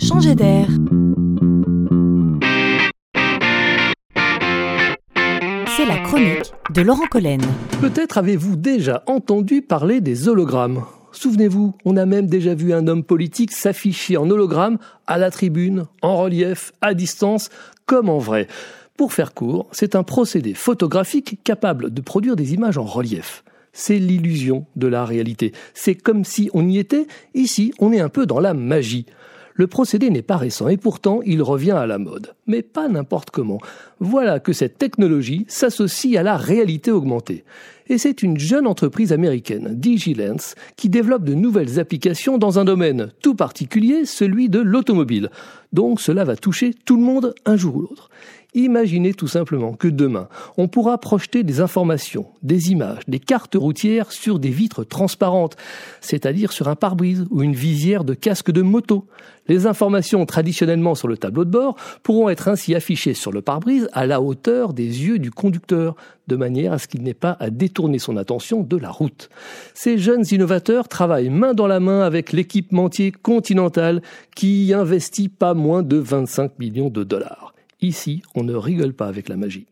Changer d'air. C'est la chronique de Laurent Collen. Peut-être avez-vous déjà entendu parler des hologrammes. Souvenez-vous, on a même déjà vu un homme politique s'afficher en hologramme à la tribune, en relief, à distance, comme en vrai. Pour faire court, c'est un procédé photographique capable de produire des images en relief. C'est l'illusion de la réalité. C'est comme si on y était, ici on est un peu dans la magie. Le procédé n'est pas récent et pourtant il revient à la mode. Mais pas n'importe comment. Voilà que cette technologie s'associe à la réalité augmentée. Et c'est une jeune entreprise américaine, Digilens, qui développe de nouvelles applications dans un domaine tout particulier, celui de l'automobile. Donc cela va toucher tout le monde un jour ou l'autre. Imaginez tout simplement que demain, on pourra projeter des informations, des images, des cartes routières sur des vitres transparentes, c'est-à-dire sur un pare-brise ou une visière de casque de moto. Les informations traditionnellement sur le tableau de bord pourront être ainsi affichées sur le pare-brise à la hauteur des yeux du conducteur, de manière à ce qu'il n'ait pas à détourner son attention de la route. Ces jeunes innovateurs travaillent main dans la main avec l'équipementier Continental qui investit pas moins de 25 millions de dollars. Ici, on ne rigole pas avec la magie.